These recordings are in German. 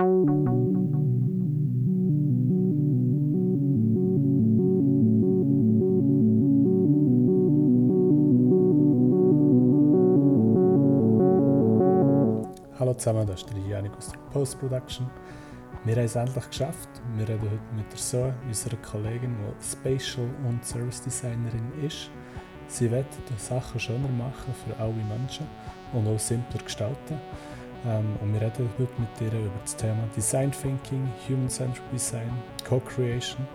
Hallo zusammen, das ist der Janik aus der Post-Production. Wir haben es endlich geschafft. Wir reden heute mit der Zoe, unserer Kollegin, die Spatial und Service Designerin ist. Sie wird die Sachen schöner machen für alle Menschen und auch simpler gestalten. Ähm, und wir reden heute mit ihr über das Thema Design Thinking, Human-Centered Design, Co-Creation.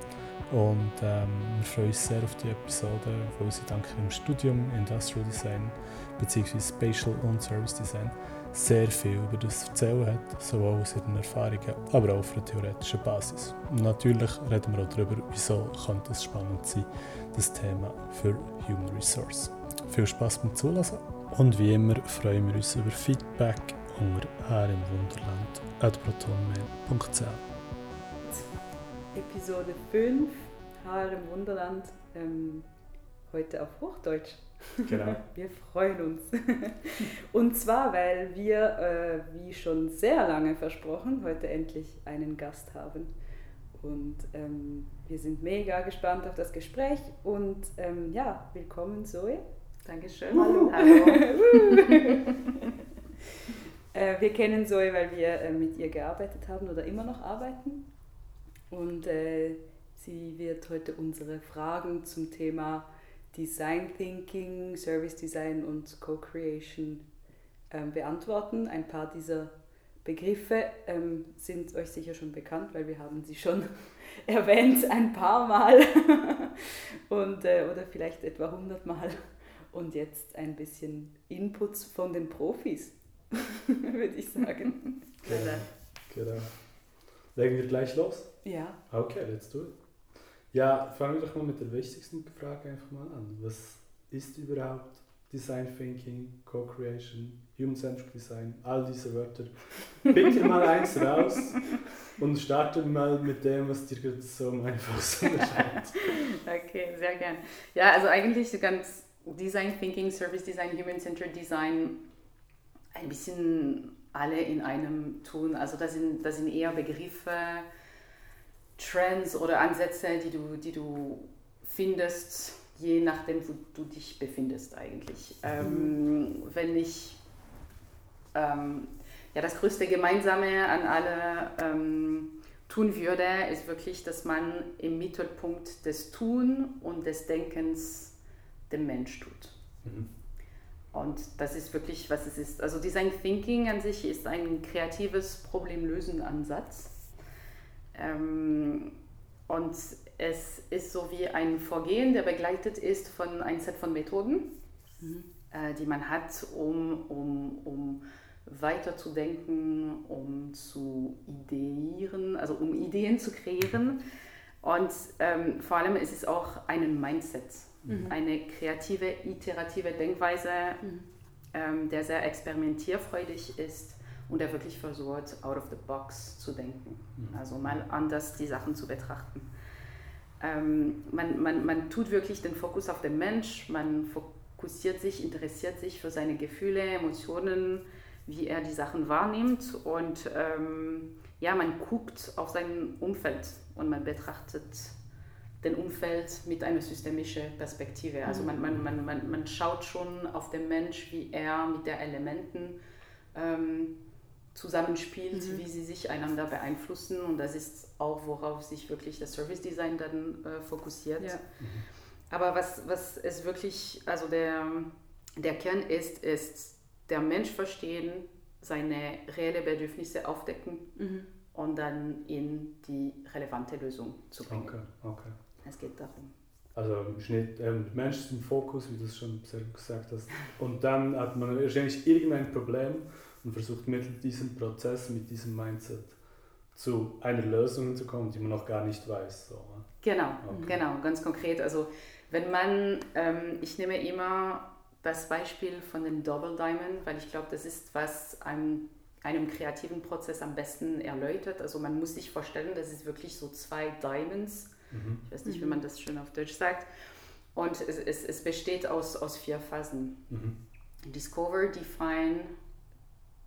Und ähm, wir freuen uns sehr auf die Episode, weil sie dank ihrem Studium Industrial Design bzw. Spatial und Service Design sehr viel über das erzählen hat, sowohl aus ihren Erfahrungen, aber auch auf einer theoretischen Basis. Und natürlich reden wir auch darüber, wieso könnte es spannend sein, das Thema für Human Resource. Viel Spaß beim Zulassen und wie immer freuen wir uns über Feedback unter hrmwunderland.protonmail.ch Episode 5, HR im Wunderland, ähm, heute auf Hochdeutsch. Genau. Wir freuen uns. Und zwar, weil wir, äh, wie schon sehr lange versprochen, heute endlich einen Gast haben. Und ähm, wir sind mega gespannt auf das Gespräch. Und ähm, ja, willkommen Zoe. Dankeschön. Hallo. Hallo. äh, wir kennen Zoe, weil wir äh, mit ihr gearbeitet haben oder immer noch arbeiten. Und äh, sie wird heute unsere Fragen zum Thema Design Thinking, Service Design und Co-Creation ähm, beantworten. Ein paar dieser Begriffe ähm, sind euch sicher schon bekannt, weil wir haben sie schon erwähnt ein paar Mal und, äh, oder vielleicht etwa 100 Mal. Und jetzt ein bisschen Inputs von den Profis, würde ich sagen. Genau. genau. Legen wir gleich los? Ja. Okay, let's do it. Ja, fangen wir doch mal mit der wichtigsten Frage einfach mal an. Was ist überhaupt Design Thinking, Co-Creation, Human-Centric Design, all diese Wörter? Pick dir mal eins raus und starte mal mit dem, was dir gerade so am einfachsten erscheint. Okay, sehr gern. Ja, also eigentlich ganz Design Thinking, Service Design, Human-Centered Design ein bisschen alle in einem tun. Also das sind, das sind eher Begriffe, Trends oder Ansätze, die du, die du findest, je nachdem, wo du dich befindest eigentlich. Mhm. Ähm, wenn ich ähm, ja, das größte Gemeinsame an alle ähm, tun würde, ist wirklich, dass man im Mittelpunkt des Tun und des Denkens den Mensch tut. Mhm. Und das ist wirklich, was es ist. Also Design Thinking an sich ist ein kreatives Problemlösen-Ansatz. Ähm, und es ist so wie ein Vorgehen, der begleitet ist von einem Set von Methoden, mhm. äh, die man hat, um, um, um weiterzudenken, um zu ideieren, also um Ideen zu kreieren. Und ähm, vor allem ist es auch ein Mindset, mhm. eine kreative, iterative Denkweise, mhm. ähm, der sehr experimentierfreudig ist und der wirklich versucht, out of the box zu denken. Mhm. Also mal anders die Sachen zu betrachten. Ähm, man, man, man tut wirklich den Fokus auf den Mensch, man fokussiert sich, interessiert sich für seine Gefühle, Emotionen, wie er die Sachen wahrnimmt und ähm, ja, man guckt auf sein Umfeld und man betrachtet den Umfeld mit einer systemischen Perspektive. Also man, man, man, man, man schaut schon auf den Mensch, wie er mit den Elementen ähm, zusammenspielt, mhm. wie sie sich einander beeinflussen. Und das ist auch, worauf sich wirklich das Service Design dann äh, fokussiert. Ja. Mhm. Aber was, was es wirklich, also der, der Kern ist, ist der Mensch verstehen, seine reelle Bedürfnisse aufdecken mhm. und dann in die relevante Lösung zu bringen. Okay, okay. Es geht darum. Also Schnitt, ähm, Mensch ist im Fokus, wie du es schon gesagt hast. Und dann hat man wahrscheinlich irgendein Problem und versucht mit diesem Prozess, mit diesem Mindset zu einer Lösung zu kommen, die man noch gar nicht weiß. So. Genau, okay. genau, ganz konkret. Also wenn man, ähm, ich nehme immer das Beispiel von dem Double Diamond, weil ich glaube, das ist, was einem, einem kreativen Prozess am besten erläutert. Also man muss sich vorstellen, das ist wirklich so zwei Diamonds. Mhm. Ich weiß nicht, mhm. wie man das schön auf Deutsch sagt. Und es, es, es besteht aus, aus vier Phasen. Mhm. Discover, Define,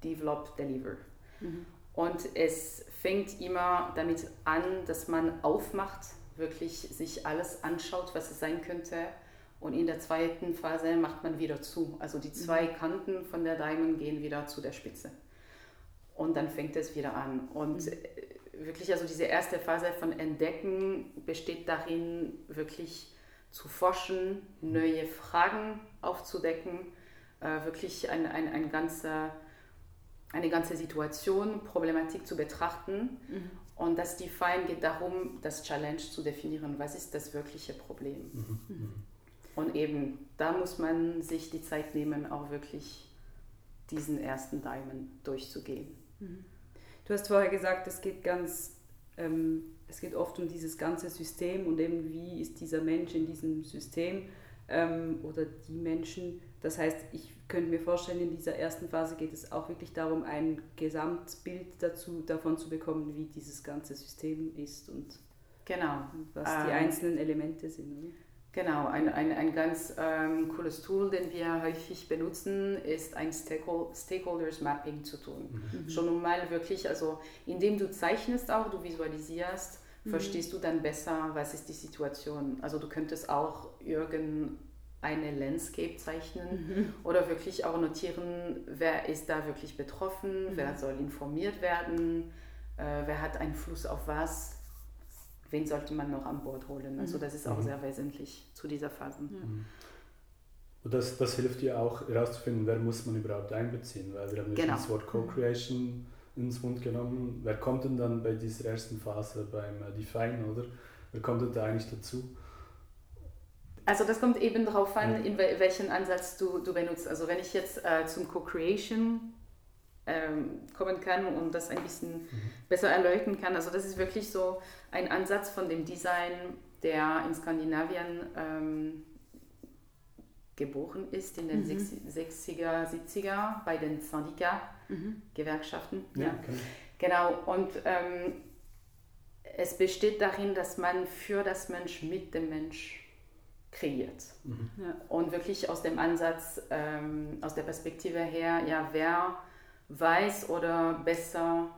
Develop, Deliver. Mhm. Und es fängt immer damit an, dass man aufmacht, wirklich sich alles anschaut, was es sein könnte. Und in der zweiten Phase macht man wieder zu. Also die zwei mhm. Kanten von der Diamond gehen wieder zu der Spitze. Und dann fängt es wieder an. Und mhm. Wirklich, also diese erste Phase von Entdecken besteht darin, wirklich zu forschen, neue Fragen aufzudecken, äh, wirklich ein, ein, ein ganzer eine ganze Situation, Problematik zu betrachten. Mhm. Und das Define geht darum, das Challenge zu definieren, was ist das wirkliche Problem. Mhm. Mhm. Und eben, da muss man sich die Zeit nehmen, auch wirklich diesen ersten Diamond durchzugehen. Du hast vorher gesagt, es geht ganz, ähm, es geht oft um dieses ganze System und eben wie ist dieser Mensch in diesem System ähm, oder die Menschen. Das heißt, ich könnte mir vorstellen, in dieser ersten Phase geht es auch wirklich darum, ein Gesamtbild dazu, davon zu bekommen, wie dieses ganze System ist und genau. was ähm, die einzelnen Elemente sind. Oder? Genau, ein, ein, ein ganz ähm, cooles Tool, den wir häufig benutzen, ist ein Stakeholders Mapping zu tun. Mhm. Schon um mal wirklich, also indem du zeichnest auch, du visualisierst, mhm. verstehst du dann besser, was ist die Situation. Also du könntest auch irgendein eine Landscape zeichnen mhm. oder wirklich auch notieren, wer ist da wirklich betroffen, mhm. wer soll informiert werden, äh, wer hat Einfluss auf was, wen sollte man noch an Bord holen. Also mhm. das ist auch mhm. sehr wesentlich zu dieser Phase. Mhm. Und das, das hilft dir auch herauszufinden, wer muss man überhaupt einbeziehen, weil wir haben genau. das Wort Co-Creation ins Mund genommen. Wer kommt denn dann bei dieser ersten Phase beim äh, Define, oder? Wer kommt denn da eigentlich dazu? Also das kommt eben darauf an, in welchen Ansatz du, du benutzt. Also wenn ich jetzt äh, zum Co-Creation ähm, kommen kann und das ein bisschen mhm. besser erläutern kann. Also das ist wirklich so ein Ansatz von dem Design, der in Skandinavien ähm, geboren ist in den mhm. 60er, 70er bei den Syndika-Gewerkschaften. Mhm. Ja, okay. Genau, und ähm, es besteht darin, dass man für das Mensch mit dem Mensch kreiert. Mhm. Ja. Und wirklich aus dem Ansatz, ähm, aus der Perspektive her, ja, wer weiß oder besser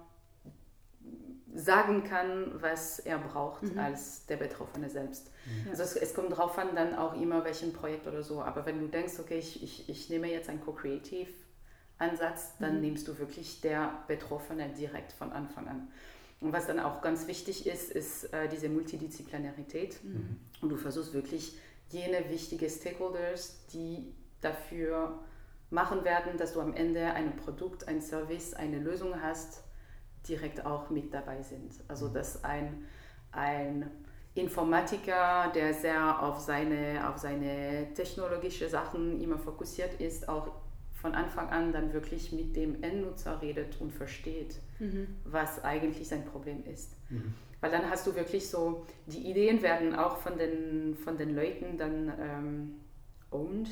sagen kann, was er braucht mhm. als der Betroffene selbst. Mhm. Also es, es, kommt darauf an, dann auch immer welchen Projekt oder so. Aber wenn du denkst, okay, ich, ich, ich nehme jetzt einen Co-Creative Ansatz, dann mhm. nimmst du wirklich der Betroffene direkt von Anfang an. Und was dann auch ganz wichtig ist, ist äh, diese Multidisziplinarität. Mhm. Und du versuchst wirklich jene wichtigen Stakeholders, die dafür machen werden, dass du am Ende ein Produkt, ein Service, eine Lösung hast, direkt auch mit dabei sind. Also mhm. dass ein, ein Informatiker, der sehr auf seine, auf seine technologische Sachen immer fokussiert ist, auch von Anfang an dann wirklich mit dem Endnutzer redet und versteht, mhm. was eigentlich sein Problem ist. Mhm. Weil dann hast du wirklich so, die Ideen werden auch von den, von den Leuten dann ähm, owned.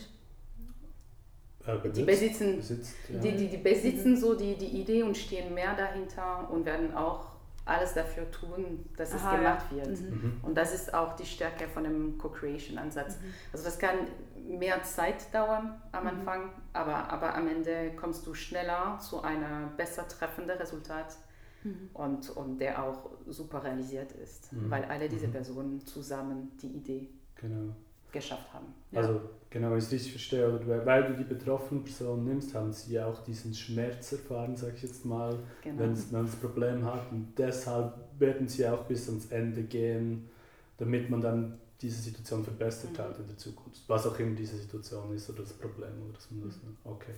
Äh, die besitzen, besitzt, ja. die, die, die besitzen so die, die Idee und stehen mehr dahinter und werden auch alles dafür tun, dass Aha, es gemacht ja. wird. Mhm. mhm. Und das ist auch die Stärke von dem Co-Creation-Ansatz. Mhm. Also das kann mehr Zeit dauern am mhm. Anfang, aber, aber am Ende kommst du schneller zu einem besser treffenden Resultat mhm. und, und der auch super realisiert ist, mhm. weil alle diese mhm. Personen zusammen die Idee genau. geschafft haben. Ja. Also genau, wenn ich es richtig verstehe, oder weil du die betroffenen Personen nimmst, haben sie ja auch diesen Schmerz erfahren, sage ich jetzt mal, genau. wenn man das Problem hat und deshalb werden sie auch bis ans Ende gehen, damit man dann diese Situation verbessert mhm. hat in der Zukunft. Was auch immer diese Situation ist oder das Problem oder dass man das. Mhm. Okay.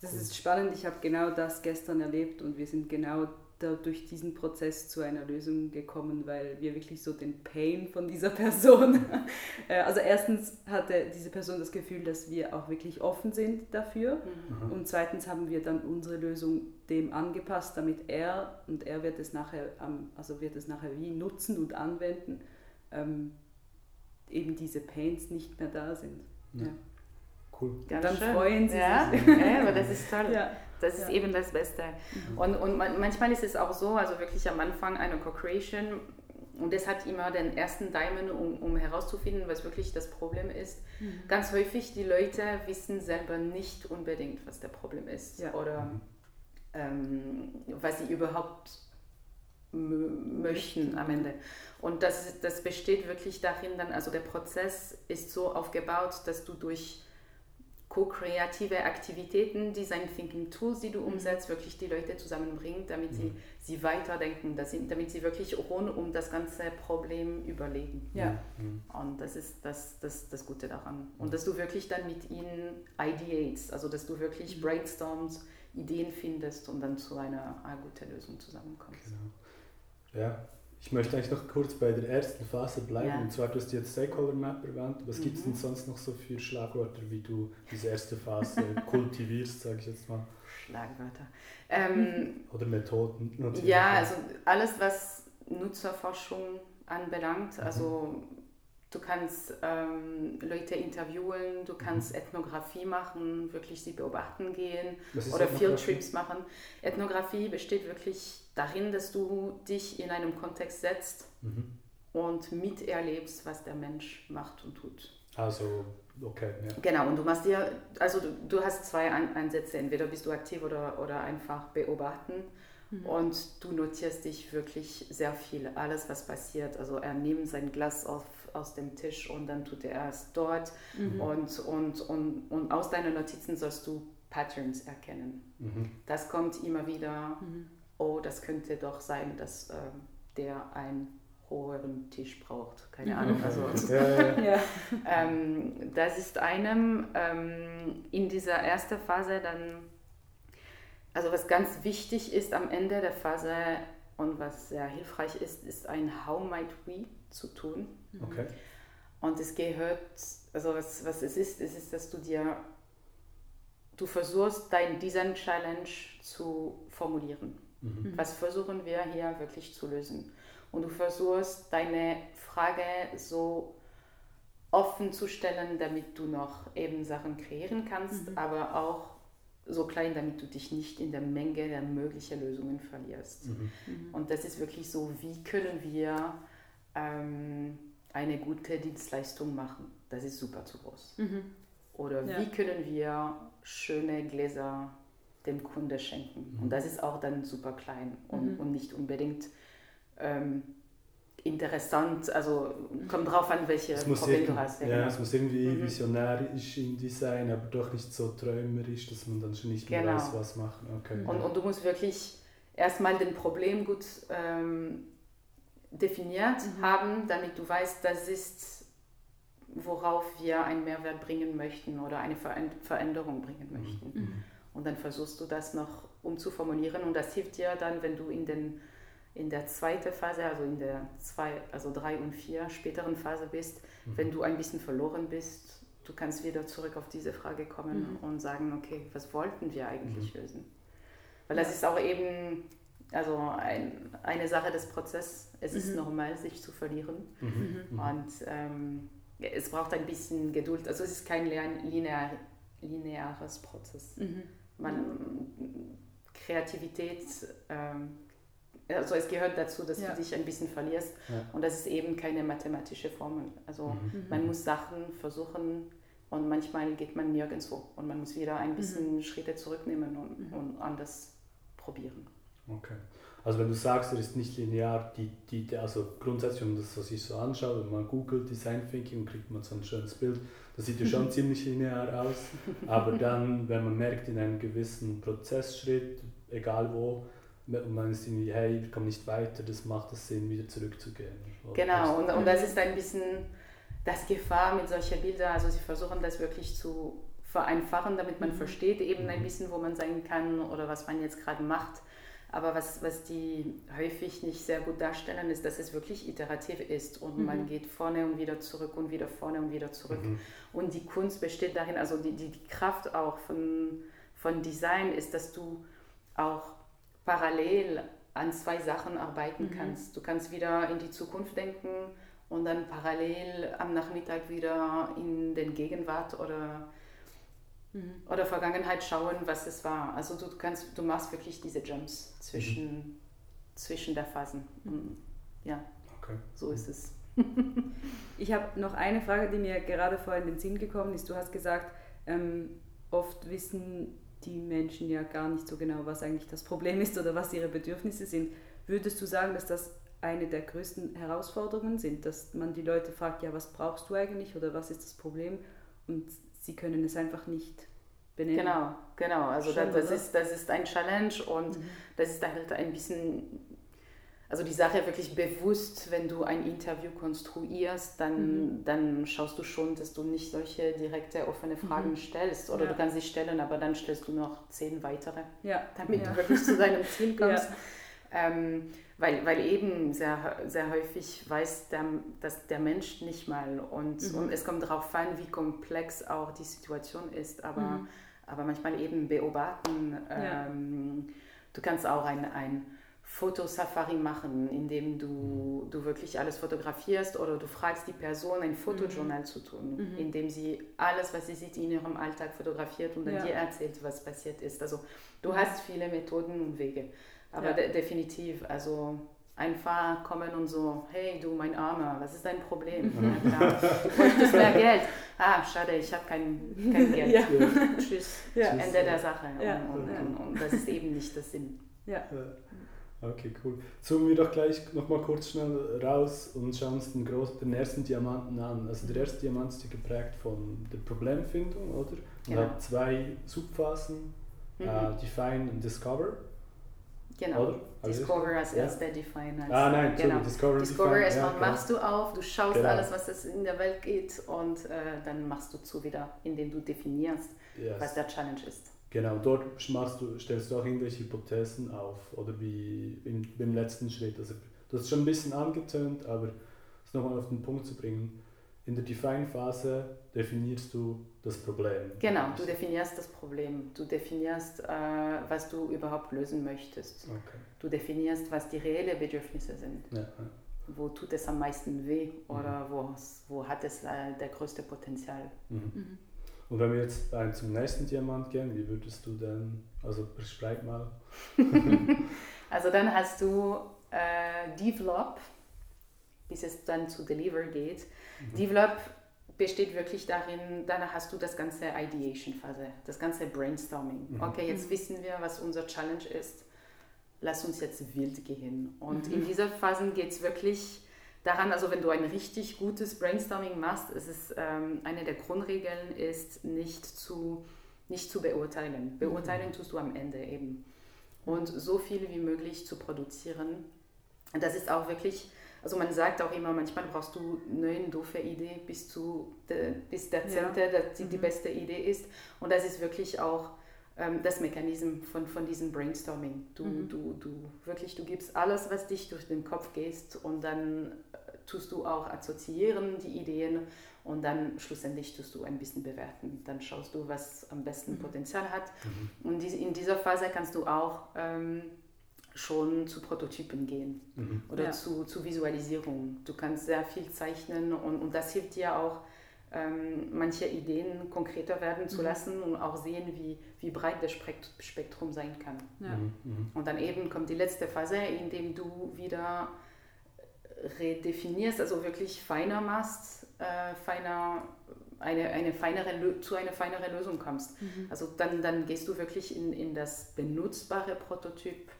Das cool. ist spannend. Ich habe genau das gestern erlebt und wir sind genau da durch diesen Prozess zu einer Lösung gekommen, weil wir wirklich so den Pain von dieser Person, äh, also erstens hatte diese Person das Gefühl, dass wir auch wirklich offen sind dafür mhm. und zweitens haben wir dann unsere Lösung dem angepasst, damit er und er wird es nachher, also wird es nachher wie nutzen und anwenden, ähm, eben diese Pains nicht mehr da sind. Ja. Cool. Ganz dann schön. freuen sie ja. sich. Ja, aber das ist toll. Ja. Das ist ja. eben das Beste. Mhm. Und, und manchmal ist es auch so, also wirklich am Anfang eine Co-Creation, und das hat immer den ersten Diamond, um, um herauszufinden, was wirklich das Problem ist. Mhm. Ganz häufig, die Leute wissen selber nicht unbedingt, was der Problem ist. Ja. Oder mhm. ähm, was sie überhaupt möchten am Ende. Und das, das besteht wirklich darin, dann, also der Prozess ist so aufgebaut, dass du durch co-kreative Aktivitäten, Design Thinking Tools, die du mhm. umsetzt, wirklich die Leute zusammenbringt, damit sie, mhm. sie weiterdenken, dass sie, damit sie wirklich rund um das ganze Problem überlegen. Ja. Mhm. Und das ist das, das, das Gute daran. Und dass du wirklich dann mit ihnen ideates, also dass du wirklich brainstormst, Ideen findest und dann zu einer, einer guten Lösung zusammenkommst. Genau. Ja, ich möchte eigentlich noch kurz bei der ersten Phase bleiben. Ja. Und zwar, du hast jetzt Stakeholder Map erwähnt. Was mhm. gibt es denn sonst noch so für Schlagwörter, wie du diese erste Phase kultivierst, sage ich jetzt mal? Schlagwörter. Ähm, Oder Methoden. Natürlich. Ja, also alles, was Nutzerforschung anbelangt. Mhm. Du kannst ähm, Leute interviewen, du kannst mhm. Ethnographie machen, wirklich sie beobachten gehen oder Field Trips machen. Ethnographie besteht wirklich darin, dass du dich in einem Kontext setzt mhm. und miterlebst, was der Mensch macht und tut. Also, okay. Ja. Genau, und du machst dir, also du, du hast zwei Ansätze, entweder bist du aktiv oder, oder einfach beobachten. Mhm. Und du notierst dich wirklich sehr viel, alles was passiert. Also er nimmt sein Glas auf, aus dem Tisch und dann tut er es dort. Mhm. Und, und, und, und aus deinen Notizen sollst du Patterns erkennen. Mhm. Das kommt immer wieder mhm oh, das könnte doch sein, dass äh, der einen höheren Tisch braucht. Keine mhm. Ahnung. Also, ja, ja. ähm, das ist einem ähm, in dieser ersten Phase dann, also was ganz wichtig ist am Ende der Phase und was sehr hilfreich ist, ist ein How might we zu tun. Okay. Und es gehört, also was, was es ist, es ist, dass du dir, du versuchst, dein Design Challenge zu formulieren. Mhm. Was versuchen wir hier wirklich zu lösen? Und du versuchst deine Frage so offen zu stellen, damit du noch eben Sachen kreieren kannst, mhm. aber auch so klein, damit du dich nicht in der Menge der möglichen Lösungen verlierst. Mhm. mhm. Und das ist wirklich so, wie können wir ähm, eine gute Dienstleistung machen? Das ist super zu groß. Mhm. Oder ja. wie können wir schöne Gläser dem Kunde schenken. Mhm. Und das ist auch dann super klein und, mhm. und nicht unbedingt ähm, interessant. Also kommt drauf an, welche Problem du hast. Ja, ja, genau. es muss irgendwie mhm. visionärisch in sein, aber doch nicht so träumerisch, dass man dann schon nicht mehr genau. weiß, was machen. Okay. Und, und du musst wirklich erstmal den Problem gut ähm, definiert mhm. haben, damit du weißt, das ist worauf wir einen Mehrwert bringen möchten oder eine Veränderung bringen mhm. möchten. Mhm. Und dann versuchst du das noch umzuformulieren und das hilft dir dann, wenn du in, den, in der zweiten Phase, also in der zwei, also drei und vier späteren Phase bist, mhm. wenn du ein bisschen verloren bist, du kannst wieder zurück auf diese Frage kommen mhm. und sagen, okay, was wollten wir eigentlich mhm. lösen? Weil das ist auch eben also ein, eine Sache des Prozesses. Es ist mhm. normal, sich zu verlieren. Mhm. Mhm. Und ähm, es braucht ein bisschen Geduld. Also es ist kein linear, lineares Prozess. Mhm man Kreativität, ähm, also es gehört dazu, dass ja. du dich ein bisschen verlierst ja. und das ist eben keine mathematische Formel. Also mhm. mhm. man muss Sachen versuchen und manchmal geht man nirgendwo und man muss wieder ein bisschen mhm. Schritte zurücknehmen und, mhm. und anders probieren. Okay. Also wenn du sagst, er ist nicht linear, die, die, also grundsätzlich, wenn man das was ich so anschaut, wenn man googelt Design Thinking, kriegt man so ein schönes Bild. Das sieht ja schon ziemlich linear aus. Aber dann, wenn man merkt, in einem gewissen Prozessschritt, egal wo, und man ist irgendwie, hey, ich komme nicht weiter, das macht es Sinn, wieder zurückzugehen. Genau, und, und das ist ein bisschen das Gefahr mit solchen Bildern. Also sie versuchen das wirklich zu vereinfachen, damit man mhm. versteht eben ein mhm. bisschen, wo man sein kann oder was man jetzt gerade macht. Aber was, was die häufig nicht sehr gut darstellen, ist, dass es wirklich iterativ ist und mhm. man geht vorne und wieder zurück und wieder vorne und wieder zurück. Mhm. Und die Kunst besteht darin, also die, die, die Kraft auch von, von Design ist, dass du auch parallel an zwei Sachen arbeiten mhm. kannst. Du kannst wieder in die Zukunft denken und dann parallel am Nachmittag wieder in den Gegenwart oder Mhm. Oder Vergangenheit schauen, was es war. Also du kannst, du machst wirklich diese Jumps zwischen, mhm. zwischen der Phasen. Und ja, okay. so ist es. ich habe noch eine Frage, die mir gerade vorhin in den Sinn gekommen ist. Du hast gesagt, ähm, oft wissen die Menschen ja gar nicht so genau, was eigentlich das Problem ist oder was ihre Bedürfnisse sind. Würdest du sagen, dass das eine der größten Herausforderungen sind, dass man die Leute fragt, ja, was brauchst du eigentlich oder was ist das Problem? Und sie können es einfach nicht benennen. Genau, genau. Also Schön, das, ist, das ist ein Challenge und mhm. das ist halt ein bisschen, also die Sache wirklich bewusst, wenn du ein Interview konstruierst, dann, mhm. dann schaust du schon, dass du nicht solche direkte offene Fragen mhm. stellst. Oder ja. du kannst sie stellen, aber dann stellst du noch zehn weitere, ja. damit ja. du wirklich zu deinem Ziel kommst. Ähm, weil, weil eben sehr, sehr häufig weiß der, dass der Mensch nicht mal und, mhm. und es kommt darauf an, wie komplex auch die Situation ist, aber, mhm. aber manchmal eben beobachten. Ja. Ähm, du kannst auch ein, ein Fotosafari machen, in dem du, du wirklich alles fotografierst oder du fragst die Person, ein Fotojournal mhm. zu tun, mhm. in dem sie alles, was sie sieht, in ihrem Alltag fotografiert und dann ja. dir erzählt, was passiert ist. Also du hast viele Methoden und Wege. Aber ja. de definitiv, also einfach kommen und so, hey du, mein Armer, was ist dein Problem? Mhm. Ja, klar. Du bräuchtest mehr Geld. Ah, schade, ich habe kein, kein Geld. Ja. Tschüss. Ja. Ende der Sache. Und, und, und, und, das ist eben nicht das Sinn. Ja. Okay, cool. Zoomen wir doch gleich nochmal kurz schnell raus und schauen uns den, großen, den ersten Diamanten an. Also der erste Diamant ist geprägt von der Problemfindung, oder? Und genau. hat zwei Subphasen, mhm. uh, Define und Discover. Genau. Oder? Also Discover als ja. erster Define. Als, ah nein, genau. Discover, Discover erstmal ja, machst du auf, du schaust genau. alles, was es in der Welt geht und äh, dann machst du zu wieder, indem du definierst, yes. was der Challenge ist. Genau, dort machst du, stellst du auch irgendwelche Hypothesen auf oder wie im, im letzten Schritt. Also du hast schon ein bisschen angetönt, aber es nochmal auf den Punkt zu bringen. In der Define-Phase definierst du das Problem. Genau, du definierst das Problem. Du definierst, äh, was du überhaupt lösen möchtest. Okay. Du definierst, was die reellen Bedürfnisse sind. Ja, ja. Wo tut es am meisten weh oder mhm. wo hat es äh, der größte Potenzial. Mhm. Mhm. Und wenn wir jetzt zum nächsten Diamant gehen, wie würdest du denn, also beschreib mal. also dann hast du äh, Develop, bis es dann zu Deliver geht. Mhm. Develop besteht wirklich darin, dann hast du das ganze Ideation-Phase, das ganze Brainstorming. Mhm. Okay, jetzt mhm. wissen wir, was unser Challenge ist. Lass uns jetzt wild gehen. Und mhm. in dieser Phase geht es wirklich daran, also wenn du ein richtig gutes Brainstorming machst, ist es ähm, eine der Grundregeln ist, nicht zu, nicht zu beurteilen. Mhm. Beurteilen tust du am Ende eben. Und so viel wie möglich zu produzieren. Das ist auch wirklich also man sagt auch immer, manchmal brauchst du neun doofe Idee, bis, zu de, bis der zehnte ja. die, die mhm. beste Idee ist. Und das ist wirklich auch ähm, das Mechanismus von, von diesem Brainstorming. Du, mhm. du, du wirklich, du gibst alles, was dich durch den Kopf gehst und dann äh, tust du auch assoziieren die Ideen und dann schlussendlich tust du ein bisschen bewerten. Dann schaust du, was am besten mhm. Potenzial hat. Mhm. Und in dieser Phase kannst du auch ähm, schon zu Prototypen gehen mhm. oder ja. zu, zu Visualisierung. Du kannst sehr viel zeichnen und, und das hilft dir auch, ähm, manche Ideen konkreter werden zu mhm. lassen und auch sehen, wie, wie breit das Spektrum sein kann. Ja. Mhm. mhm. Und dann eben kommt die letzte Phase, in dem du wieder redefinierst, also wirklich feiner machst, äh, feiner, eine, eine feinere, zu einer feineren Lösung kommst. Mhm. Also dann, dann gehst du wirklich in, in das benutzbare Prototyp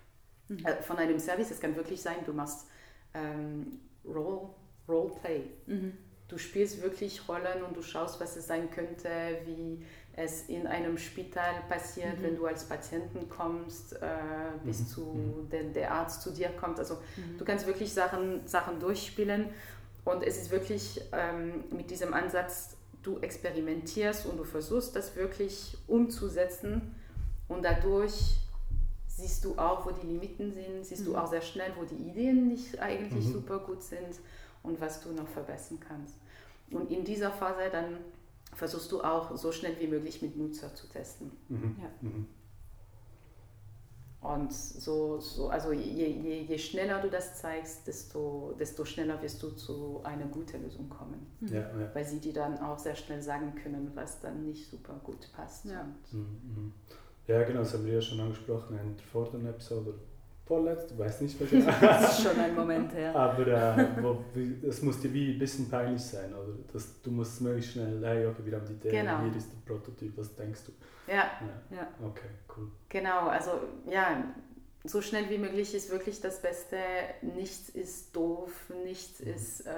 mhm. äh, von einem Service. Es kann wirklich sein, du machst ähm, Role, Roleplay. Mhm. Du spielst wirklich Rollen und du schaust, was es sein könnte, wie es in einem Spital passiert, mhm. wenn du als Patienten kommst, äh, bis mhm. zu mhm. der, der Arzt zu dir kommt. Also mhm. du kannst wirklich Sachen, Sachen durchspielen und es ist wirklich ähm, mit diesem Ansatz, du experimentierst und du versuchst das wirklich umzusetzen und dadurch siehst du auch, wo die Limiten sind, siehst mhm. du auch sehr schnell, wo die Ideen nicht eigentlich mhm. super gut sind und was du noch verbessern kannst. Und in dieser Phase dann versuchst du auch so schnell wie möglich mit Nutzer zu testen. Mhm. Ja. Mhm. Und so, so also je, je, je, schneller du das zeigst, desto, desto schneller wirst du zu einer guten Lösung kommen. Mhm. Ja, ja. Weil sie dir dann auch sehr schnell sagen können, was dann nicht super gut passt. Ja. Genau, das haben wir ja schon angesprochen in der vorderen Episode. vorletzt, weiß nicht mehr genau. das ist schon ein Moment her. Aber äh, wo, es muss dir wie ein bisschen peinlich sein, oder? Das, du musst möglichst schnell, hey, okay, wir haben die Idee, Genau. hier ist der Prototyp, was denkst du? Ja, Ja. Ja. Okay, cool. genau. Also ja, so schnell wie möglich ist wirklich das Beste. Nichts ist doof, nichts Mhm. ist äh,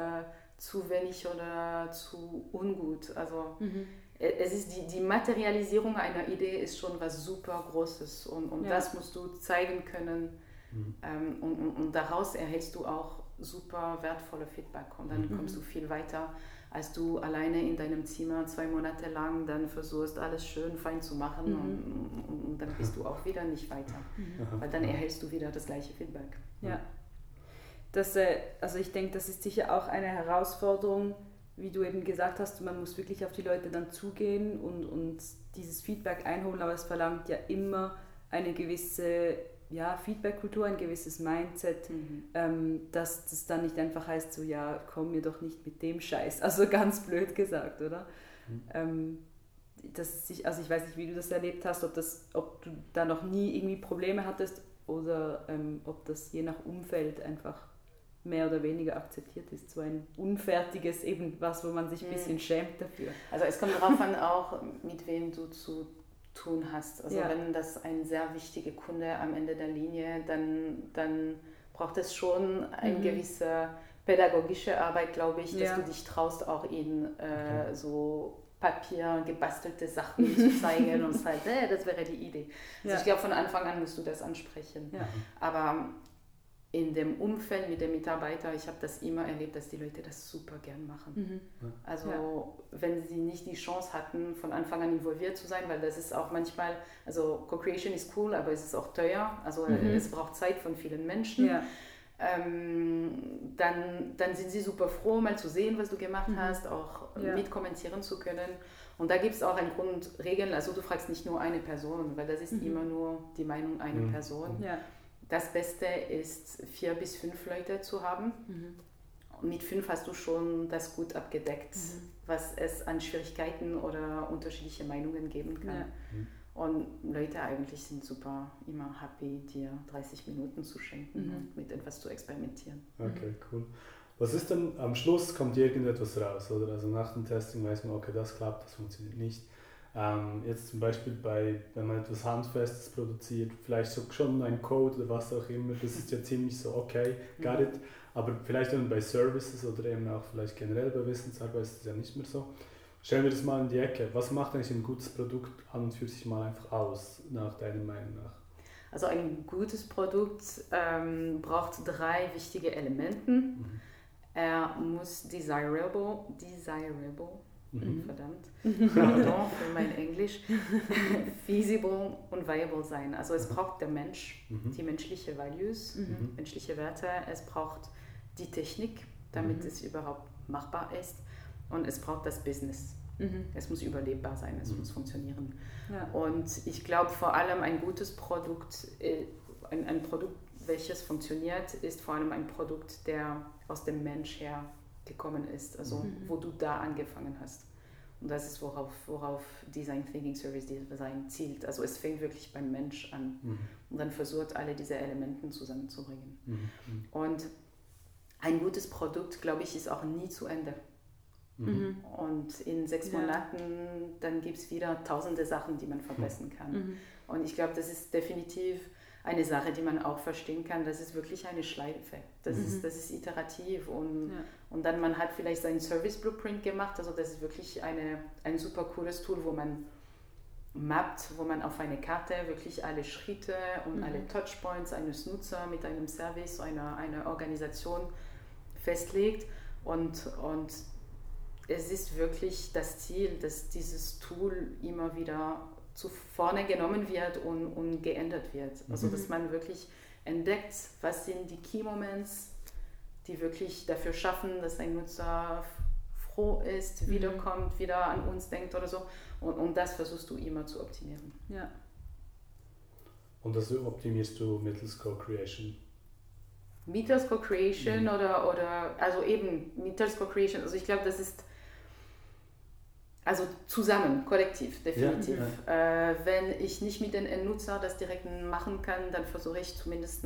zu wenig oder zu ungut. Also Mhm. Äh, es ist die, die Materialisierung einer Idee ist schon was super Großes und, und Ja. das musst du zeigen können Mhm. ähm, und, und, und daraus erhältst du auch super wertvolle Feedback und dann Mhm. kommst du viel weiter, als du alleine in deinem Zimmer zwei Monate lang dann versuchst, alles schön fein zu machen Mhm. und, und, und dann bist du auch wieder nicht weiter, Aha. weil dann erhältst du wieder das gleiche Feedback. Ja. Das, äh, also ich denke, das ist sicher auch eine Herausforderung, wie du eben gesagt hast, man muss wirklich auf die Leute dann zugehen und, und dieses Feedback einholen, aber es verlangt ja immer eine gewisse ja, Feedback-Kultur, ein gewisses Mindset, ähm, dass das dann nicht einfach heißt, so ja, komm mir doch nicht mit dem Scheiß. Also ganz blöd gesagt, oder? Mhm. Ähm, das ist sich, also ich weiß nicht, wie du das erlebt hast, ob, das, ob du da noch nie irgendwie Probleme hattest oder ähm, ob das je nach Umfeld einfach mehr oder weniger akzeptiert ist. So ein unfertiges, eben was, wo man sich ein Mhm. bisschen schämt dafür. Also es kommt darauf an auch, mit wem du zu tun hast. Also Ja. wenn das ein sehr wichtiger Kunde am Ende der Linie, dann, dann braucht es schon eine Mhm. gewisse pädagogische Arbeit, glaube ich, dass Ja. du dich traust, auch ihnen äh, Okay. so Papier, gebastelte Sachen zu zeigen und sagst, äh, das wäre die Idee. Also Ja. ich glaube, von Anfang an musst du das ansprechen. Ja. Aber in dem Umfeld mit den Mitarbeitern, ich habe das immer erlebt, dass die Leute das super gern machen. Mhm. Also Ja. wenn sie nicht die Chance hatten, von Anfang an involviert zu sein, weil das ist auch manchmal, also Co-Creation ist cool, aber es ist auch teuer, also Mhm. es braucht Zeit von vielen Menschen. Ja. Ähm, dann, dann sind sie super froh, mal zu sehen, was du gemacht Mhm. hast, auch Ja. mitkommentieren zu können. Und da gibt es auch ein Grundregeln, also du fragst nicht nur eine Person, weil das ist Mhm. immer nur die Meinung einer Mhm. Person. Das Beste ist, vier bis fünf Leute zu haben. Mhm. Und mit fünf hast du schon das gut abgedeckt, Mhm. was es an Schwierigkeiten oder unterschiedliche Meinungen geben kann. Ja. Und Leute eigentlich sind super immer happy, dir 30 Minuten zu schenken Mhm. und mit etwas zu experimentieren. Okay, cool. Was ist denn am Schluss kommt irgendetwas raus, oder? Also nach dem Testing weiß man, okay, das klappt, das funktioniert nicht. Ähm, jetzt zum Beispiel bei, wenn man etwas Handfestes produziert, vielleicht so schon ein Code oder was auch immer, das ist ja ziemlich so, okay, got it. Aber vielleicht dann bei Services oder eben auch vielleicht generell bei Wissensarbeit ist es ja nicht mehr so. Stellen wir das mal in die Ecke. Was macht eigentlich ein gutes Produkt an und für sich mal einfach aus, nach deiner Meinung nach? Also ein gutes Produkt ähm, braucht drei wichtige Elemente. Mhm. Er muss desirable, desirable, Mhm. verdammt, pardon für mein Englisch, feasible und viable sein. Also es Mhm. braucht der Mensch, Mhm. die menschliche Values, Mhm. menschliche Werte, es braucht die Technik, damit Mhm. es überhaupt machbar ist und es braucht das Business. Mhm. Es muss überlebbar sein, es muss funktionieren. Ja. Und ich glaube vor allem ein gutes Produkt, äh, ein, ein Produkt, welches funktioniert, ist vor allem ein Produkt, der aus dem Mensch her gekommen ist, also Mhm. wo du da angefangen hast. Und das ist, worauf, worauf Design Thinking Service Design zielt. Also es fängt wirklich beim Mensch an Mhm. und dann versucht alle diese Elemente zusammenzubringen. Mhm. Mhm. Und ein gutes Produkt, glaube ich, ist auch nie zu Ende. Mhm. Mhm. Und in sechs Ja. Monaten, dann gibt es wieder tausende Sachen, die man verbessern kann. Mhm. Und ich glaube, das ist definitiv eine Sache, die man auch verstehen kann. Das ist wirklich eine Schleife. Das, Mhm. ist, das ist iterativ. Und, Ja. und dann man hat vielleicht seinen Service Blueprint gemacht. Also das ist wirklich eine, ein super cooles Tool, wo man mappt, wo man auf eine Karte wirklich alle Schritte und Mhm. alle Touchpoints eines Nutzers mit einem Service, einer, einer Organisation festlegt. Und, und es ist wirklich das Ziel, dass dieses Tool immer wieder zu vorne genommen wird und, und geändert wird. Also Mhm. dass man wirklich entdeckt, was sind die Key Moments, die wirklich dafür schaffen, dass ein Nutzer froh ist, Mhm. wiederkommt, wieder an uns denkt oder so. Und, und das versuchst du immer zu optimieren. Ja. Und das optimierst du mittels Co-Creation. Mittels Co-Creation Mhm. oder, oder, also eben mittels Co-Creation, also ich glaube, das ist also zusammen, kollektiv, definitiv. Ja, ja. Äh, wenn ich nicht mit den Endnutzer das direkt machen kann, dann versuche ich zumindest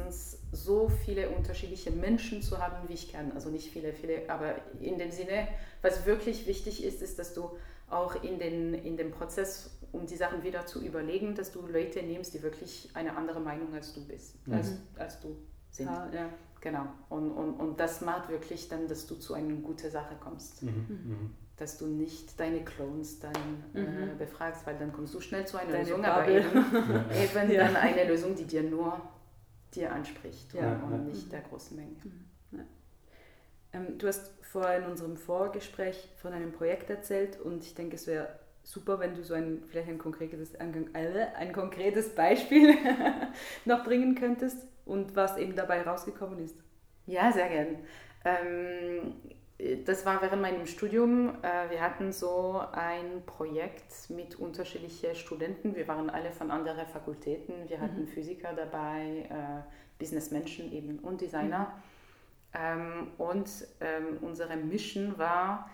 so viele unterschiedliche Menschen zu haben, wie ich kann. Also nicht viele, viele, aber in dem Sinne, was wirklich wichtig ist, ist, dass du auch in, den, in dem Prozess, um die Sachen wieder zu überlegen, dass du Leute nimmst, die wirklich eine andere Meinung als du bist, mhm. als, als du sind. Ah, ja. Genau. Und, und, und das macht wirklich dann, dass du zu einer guten Sache kommst. Mhm. Mhm dass du nicht deine Clones dann äh, mhm. äh, befragst, weil dann kommst du schnell zu einer deine Lösung, Bubble. aber eben, eben ja. dann eine Lösung, die dir nur dir anspricht ja. und, und nicht der großen Menge. Mhm. Ähm, du hast vorher in unserem Vorgespräch von einem Projekt erzählt und ich denke, es wäre super, wenn du so ein vielleicht ein konkretes, ein, ein konkretes Beispiel noch bringen könntest und was eben dabei rausgekommen ist. Ja, sehr gern. Ähm, das war während meinem Studium. Äh, wir hatten so ein Projekt mit unterschiedlichen Studenten. Wir waren alle von anderen Fakultäten. Wir hatten mhm. Physiker dabei, äh, Businessmenschen eben und Designer. Mhm. Und ähm, unsere Mission war,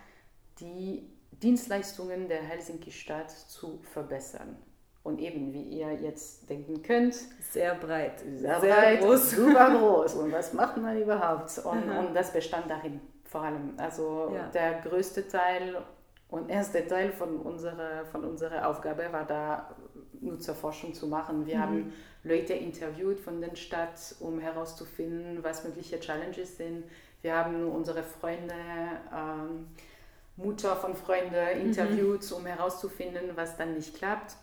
die Dienstleistungen der Helsinki-Stadt zu verbessern. Und eben, wie ihr jetzt denken könnt, sehr breit, sehr, sehr breit, groß. super groß. Und was macht man überhaupt? Und, und das bestand darin vor allem. Also ja. der größte Teil und erste Teil von unserer, von unserer Aufgabe war da, Nutzerforschung zu machen. Wir mhm. haben Leute interviewt von der Stadt, um herauszufinden, was mögliche Challenges sind. Wir haben unsere Freunde, ähm, Mutter von Freunden mhm. interviewt, mhm. um herauszufinden, was dann nicht klappt.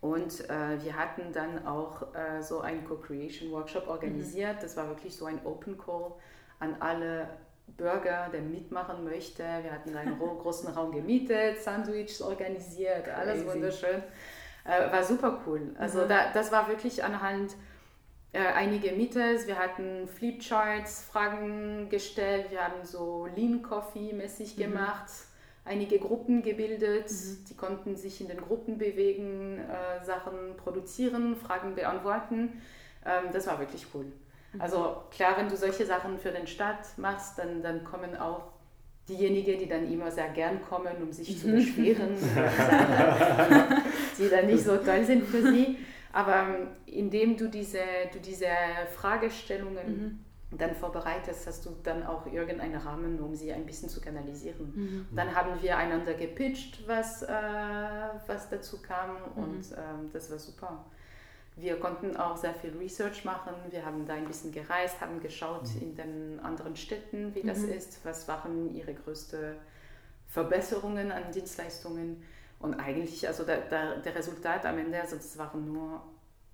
Und äh, wir hatten dann auch äh, so einen Co-Creation Workshop organisiert. Mhm. Das war wirklich so ein Open Call an alle Bürger, der mitmachen möchte. Wir hatten einen großen Raum gemietet, Sandwiches organisiert, alles Crazy. wunderschön. Äh, war super cool. Also mhm. da, das war wirklich anhand äh, einige Meetings. Wir hatten Flipcharts, Fragen gestellt. Wir haben so Lean Coffee mäßig mhm. gemacht. Einige Gruppen gebildet, mhm. die konnten sich in den Gruppen bewegen, äh, Sachen produzieren, Fragen beantworten. Ähm, das war wirklich cool. Also klar, wenn du solche Sachen für den Staat machst, dann, dann kommen auch diejenigen, die dann immer sehr gern kommen, um sich zu beschweren, die dann nicht so toll sind für sie. Aber ähm, indem du diese, du diese Fragestellungen mhm. dann vorbereitest, hast du dann auch irgendeinen Rahmen, um sie ein bisschen zu kanalisieren. Mhm. Dann haben wir einander gepitcht, was, äh, was dazu kam mhm. und ähm, das war super. Wir konnten auch sehr viel Research machen. Wir haben da ein bisschen gereist, haben geschaut mhm. in den anderen Städten, wie das mhm. ist, was waren ihre größten Verbesserungen an Dienstleistungen. Und eigentlich, also der, der, der Resultat am Ende, also das waren nur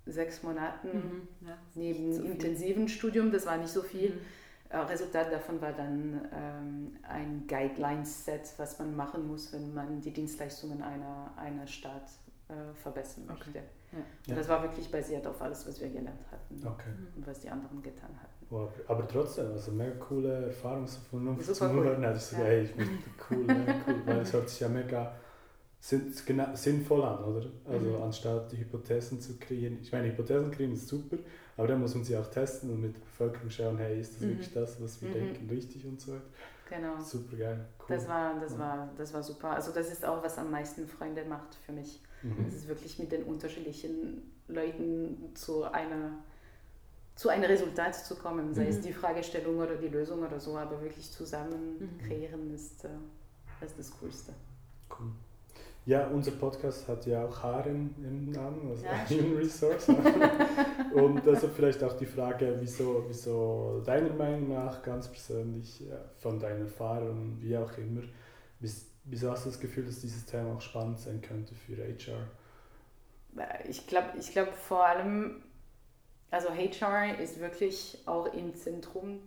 sechs Monate mhm. ja, neben so intensiven Studium, das war nicht so viel. Mhm. Äh, Resultat davon war dann ähm, ein Guidelines-Set, was man machen muss, wenn man die Dienstleistungen einer, einer Stadt äh, verbessern möchte. Okay. Ja. Das war wirklich basiert auf alles, was wir gelernt hatten okay. und was die anderen getan hatten. Wow, aber trotzdem, also mega coole Erfahrung so von uns zum cool. Hören. Also, ja. hey, ich bin cool, mega cool, weil es hört sich ja mega sinnvoll an, oder? Also mhm. anstatt die Hypothesen zu kreieren. Ich meine, Hypothesen kreieren ist super, aber dann muss man sie auch testen und mit der Bevölkerung schauen, hey, ist das mhm. wirklich das, was wir mhm. denken, richtig und so weiter. Genau. Super geil. Cool. Das war, das, war, das war super. Also das ist auch, was am meisten Freunde macht für mich. Mhm. Es ist wirklich mit den unterschiedlichen Leuten zu einer zu einem Resultat zu kommen, sei mhm. es die Fragestellung oder die Lösung oder so, aber wirklich zusammen mhm. kreieren ist, äh, ist das Coolste. Cool. Ja, unser Podcast hat ja auch Haaren im Namen, also ja, Human Resource. und also vielleicht auch die Frage, wieso, wieso deiner Meinung nach ganz persönlich, von deiner Erfahrung, wie auch immer, wieso hast du das Gefühl, dass dieses Thema auch spannend sein könnte für HR? Ich glaube ich glaub vor allem, also HR ist wirklich auch im Zentrum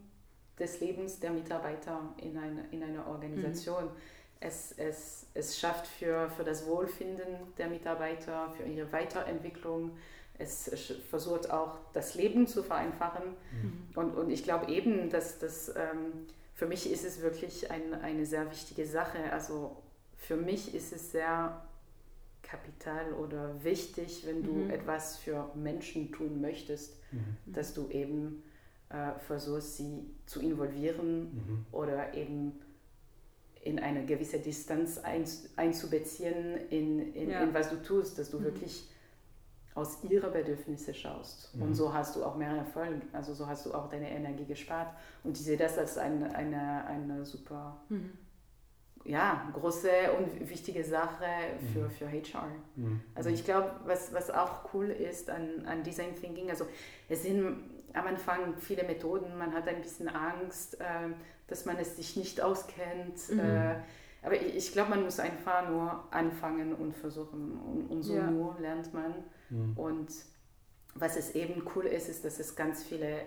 des Lebens der Mitarbeiter in, eine, in einer Organisation. Mhm es, es, es schafft für, für das Wohlfinden der Mitarbeiter, für ihre Weiterentwicklung. Es versucht auch das Leben zu vereinfachen. Mhm. Und, und ich glaube eben, dass das ähm, für mich ist es wirklich ein, eine sehr wichtige Sache. Also für mich ist es sehr kapital oder wichtig, wenn du mhm. etwas für Menschen tun möchtest, mhm. dass du eben äh, versuchst, sie zu involvieren mhm. oder eben in eine gewisse Distanz ein, einzubeziehen in, in, ja. in, was du tust, dass du mhm. wirklich aus ihre Bedürfnisse schaust. Mhm. Und so hast du auch mehr Erfolg, also so hast du auch deine Energie gespart. Und ich sehe das als eine, eine, eine super mhm. ja, große und wichtige Sache für, mhm. für HR. Mhm. Also ich glaube, was, was auch cool ist an, an Design Thinking, also es sind am Anfang viele Methoden, man hat ein bisschen Angst, äh, dass man es sich nicht auskennt. Mhm. Äh, aber ich, ich glaube, man muss einfach nur anfangen und versuchen. Und, und so ja. nur lernt man. Mhm. Und was es eben cool ist, ist, dass es ganz viele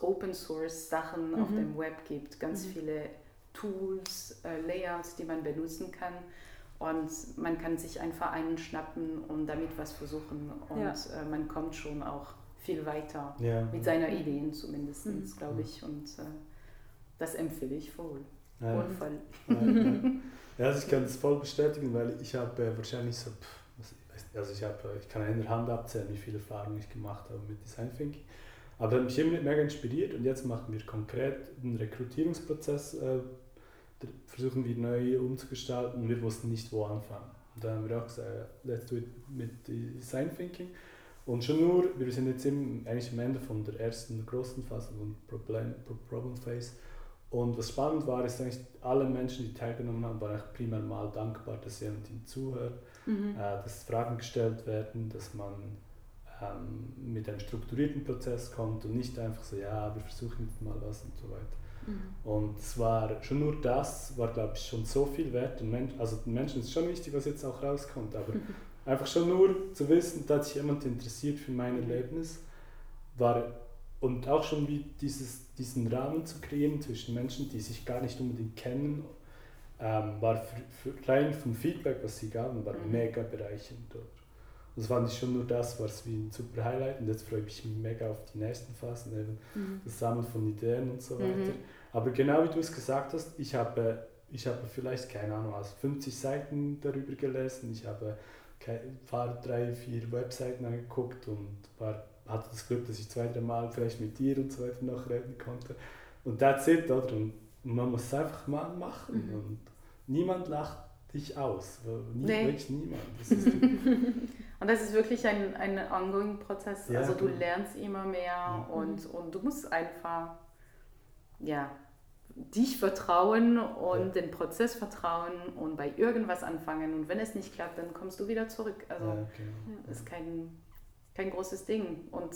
Open Source Sachen mhm. auf dem Web gibt, ganz mhm. viele Tools, äh, Layouts, die man benutzen kann. Und man kann sich einfach einen schnappen und damit was versuchen. Und ja. äh, man kommt schon auch viel weiter ja. mit seiner Ideen zumindest, mhm. glaube ich. Und äh, das empfehle ich voll. Ja. voll. Ja, also ich kann das voll bestätigen, weil ich habe äh, wahrscheinlich so, also ich habe, ich kann in der Hand abzählen, wie viele Erfahrungen ich gemacht habe mit Design Thinking. Aber das hat mich immer mega inspiriert und jetzt machen wir konkret einen Rekrutierungsprozess, äh, versuchen wir neu umzugestalten und wir wussten nicht, wo anfangen. Und dann haben wir auch gesagt, let's do it mit Design Thinking. Und schon nur, wir sind jetzt im, eigentlich am Ende von der ersten großen Phase, von Problem, Problem Phase. Und was spannend war, ist eigentlich, alle Menschen, die teilgenommen haben, waren primär mal dankbar, dass jemand ihnen zuhört, mhm. äh, dass Fragen gestellt werden, dass man ähm, mit einem strukturierten Prozess kommt und nicht einfach so, ja, wir versuchen jetzt mal was und so weiter. Mhm. Und es war schon nur das, war glaube ich schon so viel wert. Den Menschen, also den Menschen ist schon wichtig, was jetzt auch rauskommt, aber Einfach schon nur zu wissen, dass sich jemand interessiert für mein Erlebnis war und auch schon wie dieses, diesen Rahmen zu kreieren zwischen Menschen, die sich gar nicht unbedingt kennen, ähm, war für, für, rein vom Feedback, was sie gaben, war mhm. mega bereichernd. Oder? Das fand ich schon nur das, was wie ein super Highlight und jetzt freue ich mich mega auf die nächsten Phasen, eben mhm. das Sammeln von Ideen und so weiter. Mhm. Aber genau wie du es gesagt hast, ich habe, ich habe vielleicht, keine Ahnung, also 50 Seiten darüber gelesen, ich habe paar, drei, vier Webseiten angeguckt und war, hatte das Glück, dass ich zwei, drei Mal vielleicht mit dir und so weiter noch reden konnte. Und that's it, oder? Und man muss es einfach mal machen. Mhm. Und niemand lacht dich aus. Nie, nee. Wirklich niemand. Das und das ist wirklich ein, ein ongoing Prozess. Ja, also du lernst immer mehr ja. und, und du musst einfach ja, dich vertrauen und ja. den Prozess vertrauen und bei irgendwas anfangen. Und wenn es nicht klappt, dann kommst du wieder zurück. Also ja, genau. das ist kein, kein großes Ding. Und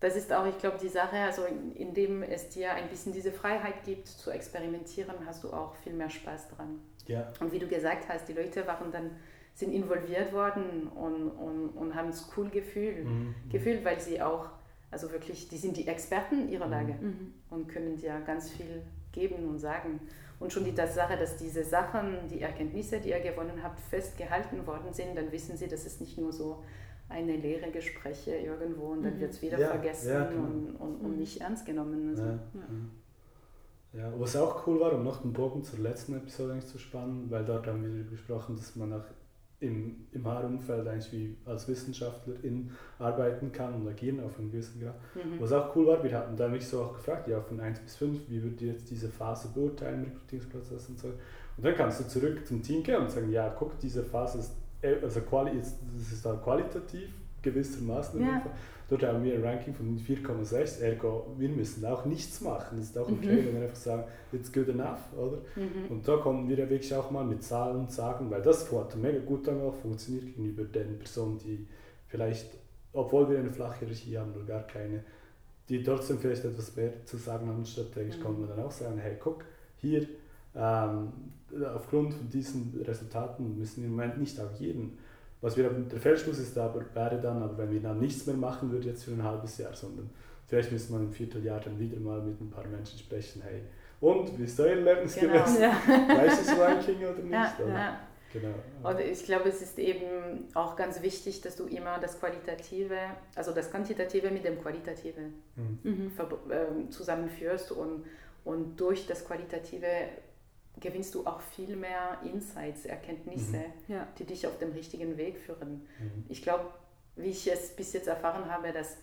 das ist auch, ich glaube, die Sache, also indem es dir ein bisschen diese Freiheit gibt zu experimentieren, hast du auch viel mehr Spaß dran. Ja. Und wie du gesagt hast, die Leute waren dann sind involviert worden und, und, und haben es cool gefühlt, mhm. gefühlt, weil sie auch, also wirklich, die sind die Experten ihrer mhm. Lage mhm. und können dir ganz viel geben und sagen. Und schon die Tatsache, dass diese Sachen, die Erkenntnisse, die ihr gewonnen habt, festgehalten worden sind, dann wissen sie, dass es nicht nur so eine leere Gespräche irgendwo und dann mhm. wird es wieder ja, vergessen ja, und, und, und, mhm. nicht ernst genommen. Also, ja. Ja. was auch cool war, um noch den Bogen zur letzten Episode zu spannen, weil dort haben wir besprochen, dass man auch im, im Haarumfeld eigentlich wie als Wissenschaftlerin arbeiten kann und agieren auf einem gewissen Grad. Mhm. Was auch cool war, wir hatten da mich so auch gefragt, ja von 1 bis 5, wie würdet ihr jetzt diese Phase beurteilen, im Rekrutierungsprozess und so. Und dann kannst du zurück zum Team gehen und sagen, ja guck, diese Phase ist, äh, also quali ist, das ist halt qualitativ gewissermaßen. Ja. Dort haben wir ein Ranking von 4,6, ergo wir müssen auch nichts machen. Das ist auch okay, mhm. wenn wir einfach sagen, it's good enough, oder? Mhm. Und da kommen wir ja wirklich auch mal mit Zahlen sagen, weil das hat mega gut dann auch funktioniert gegenüber den Personen, die vielleicht, obwohl wir eine flache Hierarchie haben oder gar keine, die trotzdem vielleicht etwas mehr zu sagen haben strategisch, mhm. kann man dann auch sagen, hey, guck, hier, ähm, aufgrund von diesen Resultaten müssen wir im Moment nicht jeden was wir, der Fehlschluss ist aber, wäre dann, aber wenn wir dann nichts mehr machen würden jetzt für ein halbes Jahr, sondern vielleicht müsste man im Vierteljahr dann wieder mal mit ein paar Menschen sprechen, hey, und wie ist euer Erlebnis genau. gewesen? Ja. Weißt du Ranking oder nicht? Ja? Ja. Genau. Und ich glaube, es ist eben auch ganz wichtig, dass du immer das Qualitative, also das Quantitative mit dem Qualitative mhm. mhm. Ähm, zusammenführst und, und durch das Qualitative gewinnst du auch viel mehr Insights, Erkenntnisse, mhm. ja. die dich auf dem richtigen Weg führen. Mhm. Ich glaube, wie ich es bis jetzt erfahren habe, dass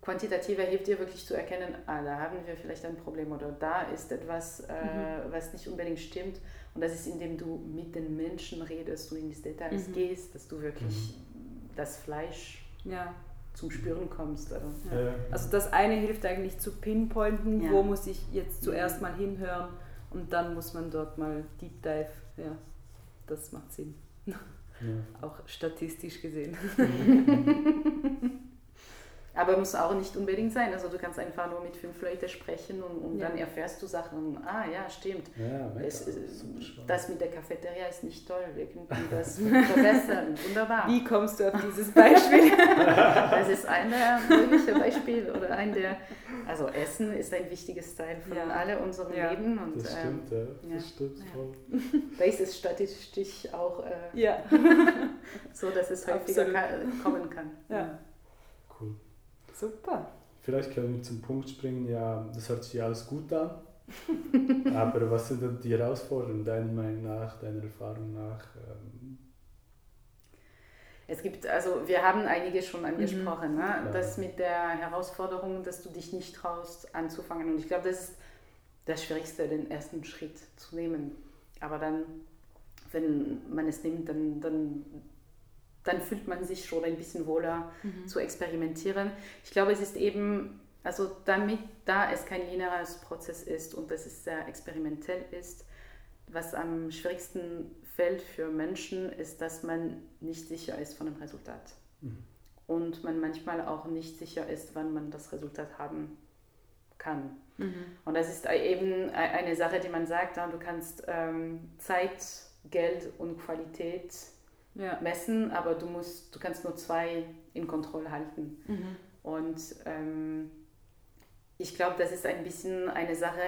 Quantitative hilft dir wirklich zu erkennen, ah, da haben wir vielleicht ein Problem oder da ist etwas, äh, mhm. was nicht unbedingt stimmt. Und das ist, indem du mit den Menschen redest, du in die Details mhm. gehst, dass du wirklich mhm. das Fleisch ja. zum Spüren kommst. Also. Ja. also das eine hilft eigentlich zu pinpointen, ja. wo muss ich jetzt zuerst mal hinhören und dann muss man dort mal Deep Dive. Ja, das macht Sinn. Auch statistisch gesehen. Aber muss auch nicht unbedingt sein. Also du kannst einfach nur mit fünf Leuten sprechen und, und ja. dann erfährst du Sachen. Ah ja, stimmt. Ja, es, das mit der Cafeteria ist nicht toll. Wir könnten das verbessern. Wunderbar. Wie kommst du auf dieses Beispiel? das ist ein der möglichen Beispiele oder ein der. Also Essen ist ein wichtiges Teil von ja. alle unserem ja. Leben. Und, das stimmt, ähm, ja. Das stimmt voll. Da ist es statistisch auch äh, ja. so, dass es häufiger kommen kann. Super. Vielleicht können wir zum Punkt springen, ja, das hört sich alles gut an. Aber was sind denn die Herausforderungen deiner Meinung nach, deiner Erfahrung nach? Ähm? Es gibt, also wir haben einige schon angesprochen, mhm. ne? das mit der Herausforderung, dass du dich nicht traust anzufangen. Und ich glaube, das ist das Schwierigste, den ersten Schritt zu nehmen. Aber dann, wenn man es nimmt, dann, dann dann fühlt man sich schon ein bisschen wohler mhm. zu experimentieren. Ich glaube, es ist eben, also damit, da es kein lineares Prozess ist und dass es sehr experimentell ist, was am schwierigsten fällt für Menschen, ist, dass man nicht sicher ist von dem Resultat. Mhm. Und man manchmal auch nicht sicher ist, wann man das Resultat haben kann. Mhm. Und das ist eben eine Sache, die man sagt, du kannst ähm, Zeit, Geld und Qualität ja. messen, aber du musst, du kannst nur zwei in Kontrolle halten. Mhm. Und ähm, ich glaube, das ist ein bisschen eine Sache,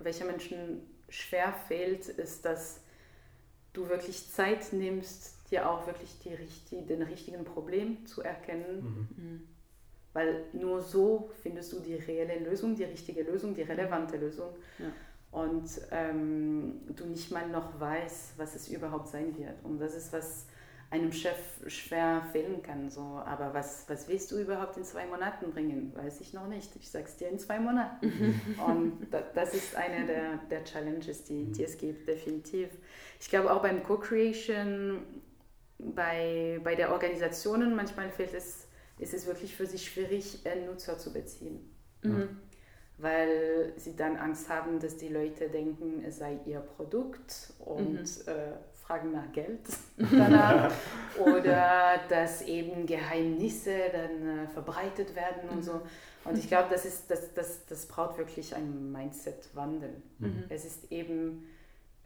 welcher Menschen schwer fehlt, ist, dass du wirklich Zeit nimmst, dir auch wirklich die, die, den richtigen Problem zu erkennen. Mhm. mhm. Weil nur so findest du die reelle Lösung, die richtige Lösung, die relevante Lösung. Ja. Und ähm, du nicht mal noch weißt, was es überhaupt sein wird. Und das ist was, einem Chef schwer fehlen kann. So. Aber was, was willst du überhaupt in zwei Monaten bringen? Weiß ich noch nicht. Ich sag's dir in zwei Monaten. Und das ist eine der, der Challenges, die, die es gibt, definitiv. Ich glaube auch beim Co-Creation, bei, bei der Organisationen, manchmal fällt es, ist es wirklich für sie schwierig, einen Nutzer zu beziehen. Mhm. Weil sie dann Angst haben, dass die Leute denken, es sei ihr Produkt und mhm. äh, fragen nach Geld danach oder dass eben Geheimnisse dann äh, verbreitet werden und so. Und ich glaube, das, ist, das, das, das braucht wirklich ein Mindset-Wandel. Mhm. Es ist eben,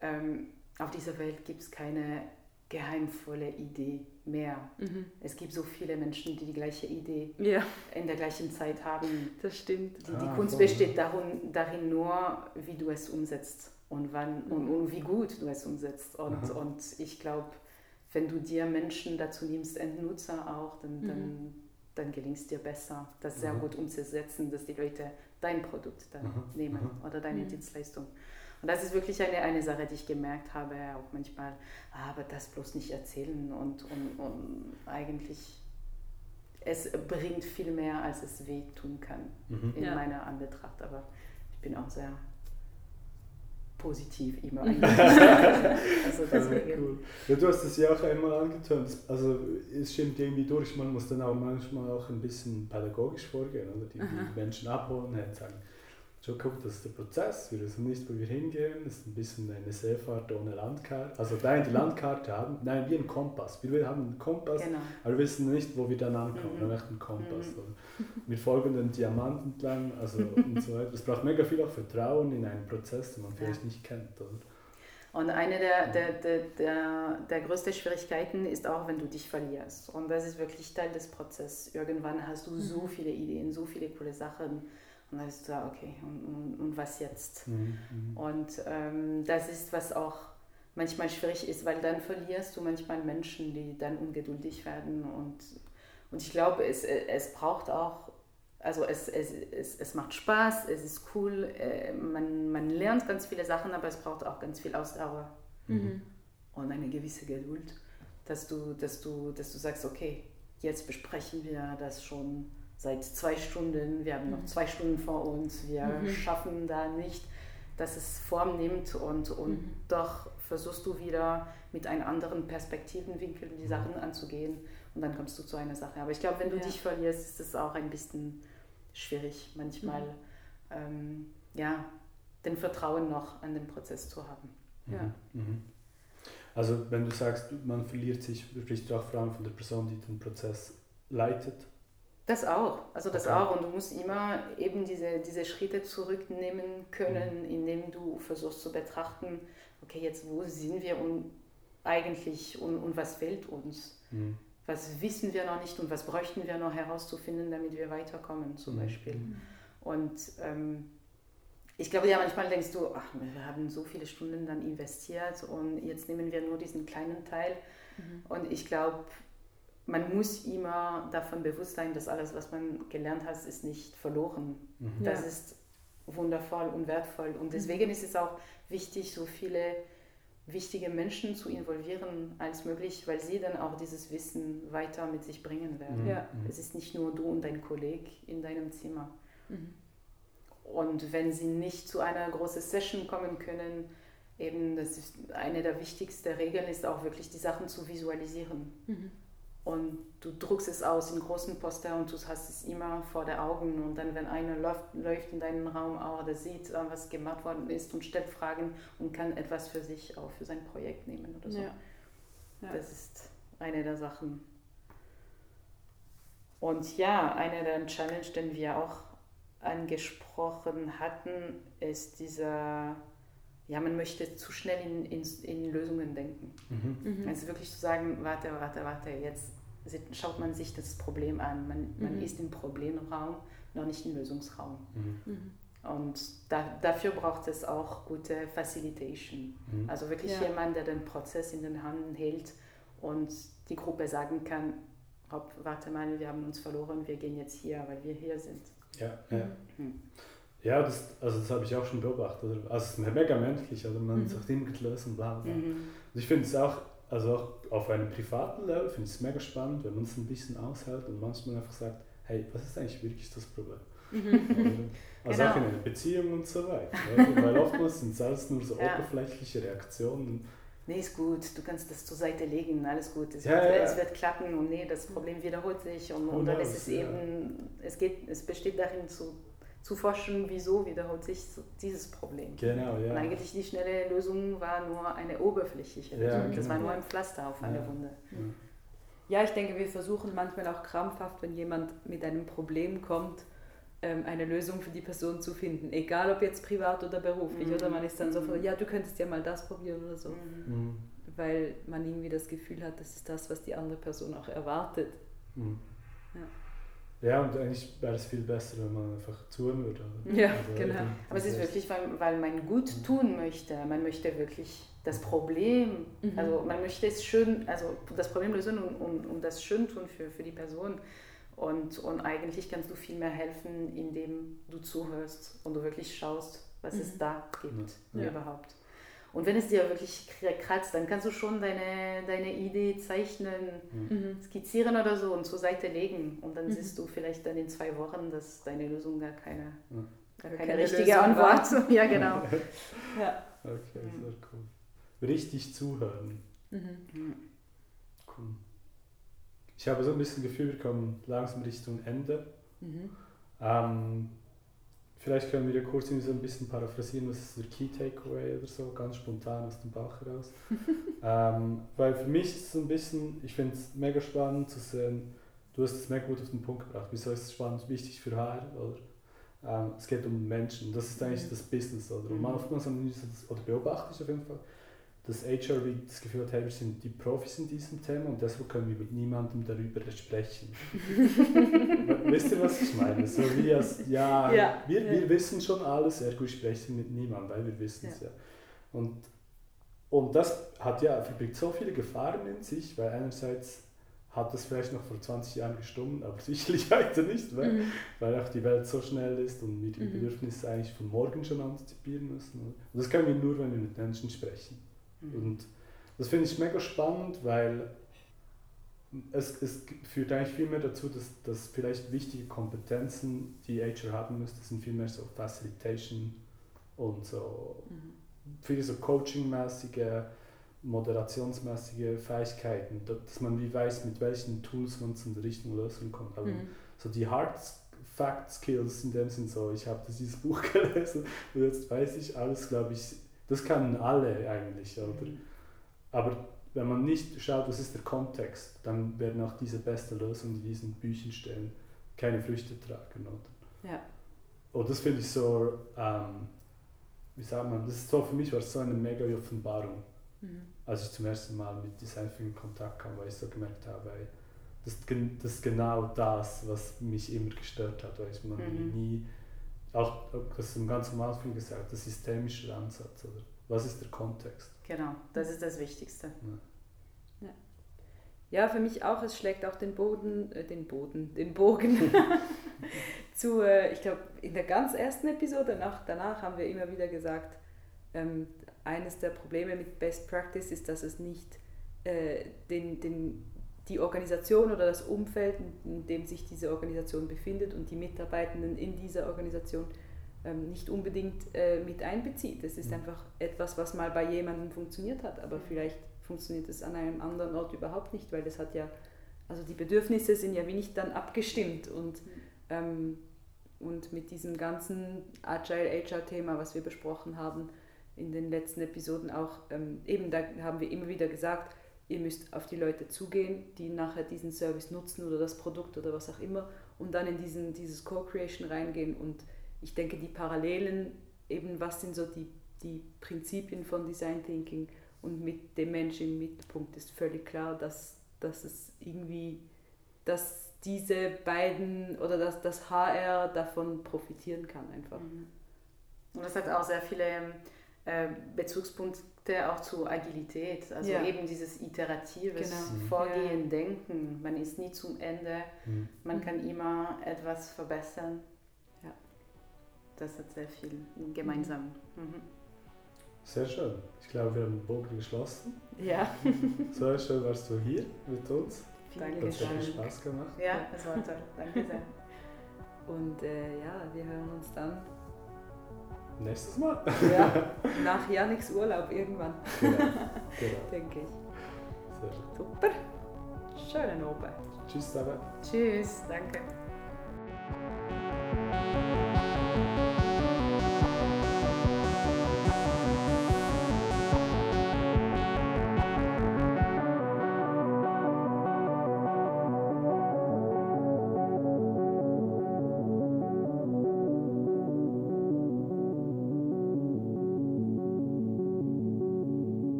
ähm, auf dieser Welt gibt es keine geheimvolle Idee mehr. Mhm. Es gibt so viele Menschen, die die gleiche Idee ja. in der gleichen Zeit haben. Das stimmt. Die, die ah, Kunst besteht darin, darin nur, wie du es umsetzt und, wann, und, und wie gut du es umsetzt. Und, und ich glaube, wenn du dir Menschen dazu nimmst, Endnutzer auch, dann, mhm. dann, dann gelingt es dir besser, das sehr mhm. gut umzusetzen, dass die Leute dein Produkt dann mhm. nehmen oder deine mhm. Dienstleistung. Und das ist wirklich eine, eine Sache, die ich gemerkt habe, auch manchmal, ah, aber das bloß nicht erzählen und, und, und eigentlich es bringt viel mehr, als es weh tun kann mhm. in ja. meiner Anbetracht. Aber ich bin auch sehr positiv immer also deswegen. Cool. Ja, du hast es ja auch einmal angetönt. Also es stimmt irgendwie durch, man muss dann auch manchmal auch ein bisschen pädagogisch vorgehen, oder? Die, die Menschen abholen, sagen, schon guck, das ist der Prozess, wir wissen nicht, wo wir hingehen, das ist ein bisschen eine Seefahrt ohne Landkarte. Also nein, die Landkarte haben, nein, wie ein Kompass. Wir haben einen Kompass, genau. aber wir wissen nicht, wo wir dann ankommen, mhm. wir einen Kompass. Mhm. Wir folgen den Diamanten entlang, also und so weiter. Es braucht mega viel auch Vertrauen in einen Prozess, den man vielleicht ja. nicht kennt. Oder? Und eine der, der, der, der, der größten Schwierigkeiten ist auch, wenn du dich verlierst. Und das ist wirklich Teil des Prozesses. Irgendwann hast du so mhm. viele Ideen, so viele coole Sachen und dann ist du, okay, und, und, und was jetzt? Mhm. mhm. Und ähm, das ist, was auch manchmal schwierig ist, weil dann verlierst du manchmal Menschen, die dann ungeduldig werden. Und, und ich glaube, es, es braucht auch, also es, es, es, es macht Spaß, es ist cool, äh, man, man lernt ganz viele Sachen, aber es braucht auch ganz viel Ausdauer mhm. und eine gewisse Geduld, dass du, dass, du, dass du sagst, okay, jetzt besprechen wir das schon seit zwei Stunden, wir haben noch mhm. zwei Stunden vor uns, wir mhm. schaffen da nicht, dass es Form nimmt und, und mhm. doch versuchst du wieder mit einem anderen Perspektivenwinkel die Sachen anzugehen und dann kommst du zu einer Sache. Aber ich glaube, wenn du ja. dich verlierst, ist es auch ein bisschen schwierig manchmal, mhm. ähm, ja, den Vertrauen noch an den Prozess zu haben. Mhm. Ja. Mhm. Also wenn du sagst, man verliert sich, sprichst du auch vor allem von der Person, die den Prozess leitet? Das auch, also das okay. auch. Und du musst immer eben diese, diese Schritte zurücknehmen können, mhm. indem du versuchst zu betrachten, okay, jetzt wo sind wir und eigentlich und, und was fehlt uns? Mhm. Was wissen wir noch nicht und was bräuchten wir noch herauszufinden, damit wir weiterkommen, zum mhm. Beispiel. Mhm. Und ähm, ich glaube, ja, manchmal denkst du, ach, wir haben so viele Stunden dann investiert und jetzt nehmen wir nur diesen kleinen Teil. Mhm. Und ich glaube, man muss immer davon bewusst sein, dass alles, was man gelernt hat, ist nicht verloren. Mhm. Das ja. ist wundervoll und wertvoll. Und deswegen mhm. ist es auch wichtig, so viele wichtige Menschen zu involvieren als möglich, weil sie dann auch dieses Wissen weiter mit sich bringen werden. Mhm. Ja. Es ist nicht nur du und dein Kollege in deinem Zimmer. Mhm. Und wenn sie nicht zu einer großen Session kommen können, eben das ist eine der wichtigsten Regeln ist auch wirklich die Sachen zu visualisieren. Mhm und du druckst es aus in großen Poster und du hast es immer vor den Augen und dann, wenn einer läuft, läuft in deinen Raum auch, der sieht, äh, was gemacht worden ist und stellt Fragen und kann etwas für sich auch für sein Projekt nehmen oder so. Ja. Ja. Das ist eine der Sachen. Und ja, eine der Challenge, den wir auch angesprochen hatten, ist dieser, ja, man möchte zu schnell in, in, in Lösungen denken. Mhm. Mhm. Also wirklich zu sagen, warte, warte, warte, jetzt schaut man sich das Problem an. Man, man mhm. ist im Problemraum, noch nicht im Lösungsraum. Mhm. mhm. Und da, dafür braucht es auch gute Facilitation. Mhm. Also wirklich ja. jemand, der den Prozess in den Händen hält und die Gruppe sagen kann, Hopp, warte mal, wir haben uns verloren, wir gehen jetzt hier, weil wir hier sind. Ja, ja. Mhm. Ja, das, also das habe ich auch schon beobachtet. Also es ist mega menschlich, also man mhm. sagt immer gelöst und bla bla. Mhm. Und ich finde es auch also auch auf einem privaten Level finde ich es mega spannend, wenn man es ein bisschen aushält und manchmal einfach sagt, hey, was ist eigentlich wirklich das Problem? Mhm. Also genau. auch in einer Beziehung und so weiter. Weil oftmals sind es alles nur so ja. oberflächliche Reaktionen. Nee, ist gut, du kannst das zur Seite legen, alles gut, es, ja, wird, ja. es wird klappen und nee, das Problem wiederholt sich und, und dann ist es eben, es, geht, es besteht darin zu zu forschen, wieso wiederholt sich dieses Problem. Genau, ja. Und eigentlich die schnelle Lösung war nur eine oberflächliche Lösung. Ja, genau. Das war nur ein Pflaster auf eine ja. Wunde. Ja. ich denke, wir versuchen manchmal auch krampfhaft, wenn jemand mit einem Problem kommt, ähm, eine Lösung für die Person zu finden. Egal ob jetzt privat oder beruflich. Mhm. Oder man ist dann so, mhm. ja, du könntest ja mal das probieren oder so. Mhm. Weil man irgendwie das Gefühl hat, das ist das, was die andere Person auch erwartet. Mhm. Ja. Ja, und eigentlich wäre es viel besser, wenn man einfach zuhören würde. Ja, also genau. Aber es ist wirklich, weil, weil man gut mhm. tun möchte. Man möchte wirklich das Problem, mhm. also man möchte es schön, also das Problem lösen und, und, und das schön tun für, für die Person. Und, und eigentlich kannst du viel mehr helfen, indem du zuhörst und du wirklich schaust, was mhm. es da gibt ja. überhaupt. Und wenn es dir wirklich kratzt, dann kannst du schon deine, deine Idee zeichnen, mhm. skizzieren oder so und zur Seite legen. Und dann mhm. siehst du vielleicht dann in zwei Wochen, dass deine Lösung gar keine, mhm. gar keine, keine richtige Lösung Antwort war. Ja, genau. ja. Okay, sehr cool. Richtig zuhören. Mhm. Cool. Ich habe so ein bisschen Gefühl, wir kommen langsam Richtung Ende. Mhm. Ähm, Vielleicht können wir kurz so ein bisschen paraphrasieren, was ist der Key Takeaway oder so, ganz spontan aus dem Bauch heraus. ähm, weil für mich ist es ein bisschen, ich finde es mega spannend zu sehen, du hast es mega gut auf den Punkt gebracht. Wieso ist es spannend, wichtig für HR? Oder? Ähm, es geht um Menschen, das ist eigentlich mhm. das Business. Oder? Und man mhm. oder beobachte ich auf jeden Fall, dass HR das Gefühl hat, hey, wir sind die Profis in diesem Thema und deshalb können wir mit niemandem darüber sprechen. Wisst ihr, was ich meine? So wie als, ja, ja, wir, ja. wir wissen schon alles, ergo sprechen mit niemandem, weil wir wissen es ja. ja. Und, und das hat ja, verbirgt so viele Gefahren in sich, weil einerseits hat das vielleicht noch vor 20 Jahren gestummt, aber sicherlich weiter nicht, weil, mhm. weil auch die Welt so schnell ist und wir die mhm. Bedürfnisse eigentlich von morgen schon antizipieren müssen. Und das können wir nur, wenn wir mit Menschen sprechen. Mhm. Und das finde ich mega spannend, weil es, es führt eigentlich viel mehr dazu, dass, dass vielleicht wichtige Kompetenzen, die HR haben müsste, sind viel mehr so Facilitation und so mhm. viele so Coaching-mäßige, moderationsmäßige Fähigkeiten, dass man wie weiß, mit welchen Tools man zu der richtigen Lösung kommt. Aber mhm. so die Hard Fact Skills in dem Sinn so, ich habe dieses Buch gelesen und jetzt weiß ich alles, glaube ich, das können alle eigentlich, oder? Mhm. Aber wenn man nicht schaut, was ist der Kontext, dann werden auch diese besten Lösungen, die in diesen Büchern stehen, keine Früchte tragen. Oder? Ja. Und das finde ich so, ähm, wie sagt man, das ist so für mich war es so eine mega Offenbarung, mhm. als ich zum ersten Mal mit Design in Kontakt kam, weil ich so gemerkt habe, ey, das, das ist genau das, was mich immer gestört hat, weil ich man mhm. nie, auch das im ganz am Anfang gesagt, der systemische Ansatz, oder was ist der Kontext? Genau, das ist das Wichtigste. Ja. ja. für mich auch, es schlägt auch den Boden, äh, den Boden, den Bogen zu, äh, ich glaube, in der ganz ersten Episode, nach, danach haben wir immer wieder gesagt, ähm, eines der Probleme mit Best Practice ist, dass es nicht äh, den, den, die Organisation oder das Umfeld, in dem sich diese Organisation befindet und die Mitarbeitenden in dieser Organisation ähm, nicht unbedingt äh, mit einbezieht. Es ist mhm. einfach etwas, was mal bei jemandem funktioniert hat, aber vielleicht funktioniert es an einem anderen Ort überhaupt nicht, weil das hat ja, also die Bedürfnisse sind ja wie nicht dann abgestimmt und, mhm. ähm, und mit diesem ganzen Agile HR-Thema, was wir besprochen haben in den letzten Episoden auch, ähm, eben da haben wir immer wieder gesagt, ihr müsst auf die Leute zugehen, die nachher diesen Service nutzen oder das Produkt oder was auch immer und dann in diesen, dieses Co-Creation reingehen und ich denke, die Parallelen, eben was sind so die, die Prinzipien von Design Thinking und mit dem Menschen im Mittelpunkt ist völlig klar, dass, dass es irgendwie, dass diese beiden oder dass das HR davon profitieren kann einfach. Mhm. Und das hat auch sehr viele äh, Bezugspunkte auch zu Agilität, also ja. eben dieses iteratives genau. Mhm. Vorgehen, ja. Denken. Man ist nie zum Ende, mhm. man kann immer etwas verbessern das hat sehr viel gemeinsam. Mhm. Sehr schön. Ich glaube, wir haben den Bogen geschlossen. Ja. so schön warst du hier mit uns. Danke. Hat sehr viel Spaß gemacht. Ja, es war toll. Danke sehr. Und äh, ja, wir hören uns dann Nächstes Mal? ja, nach Janiks Urlaub irgendwann. Genau, genau. Denke ich. Sehr schön. Super. Schönen Abend. Tschüss zusammen. Tschüss, danke.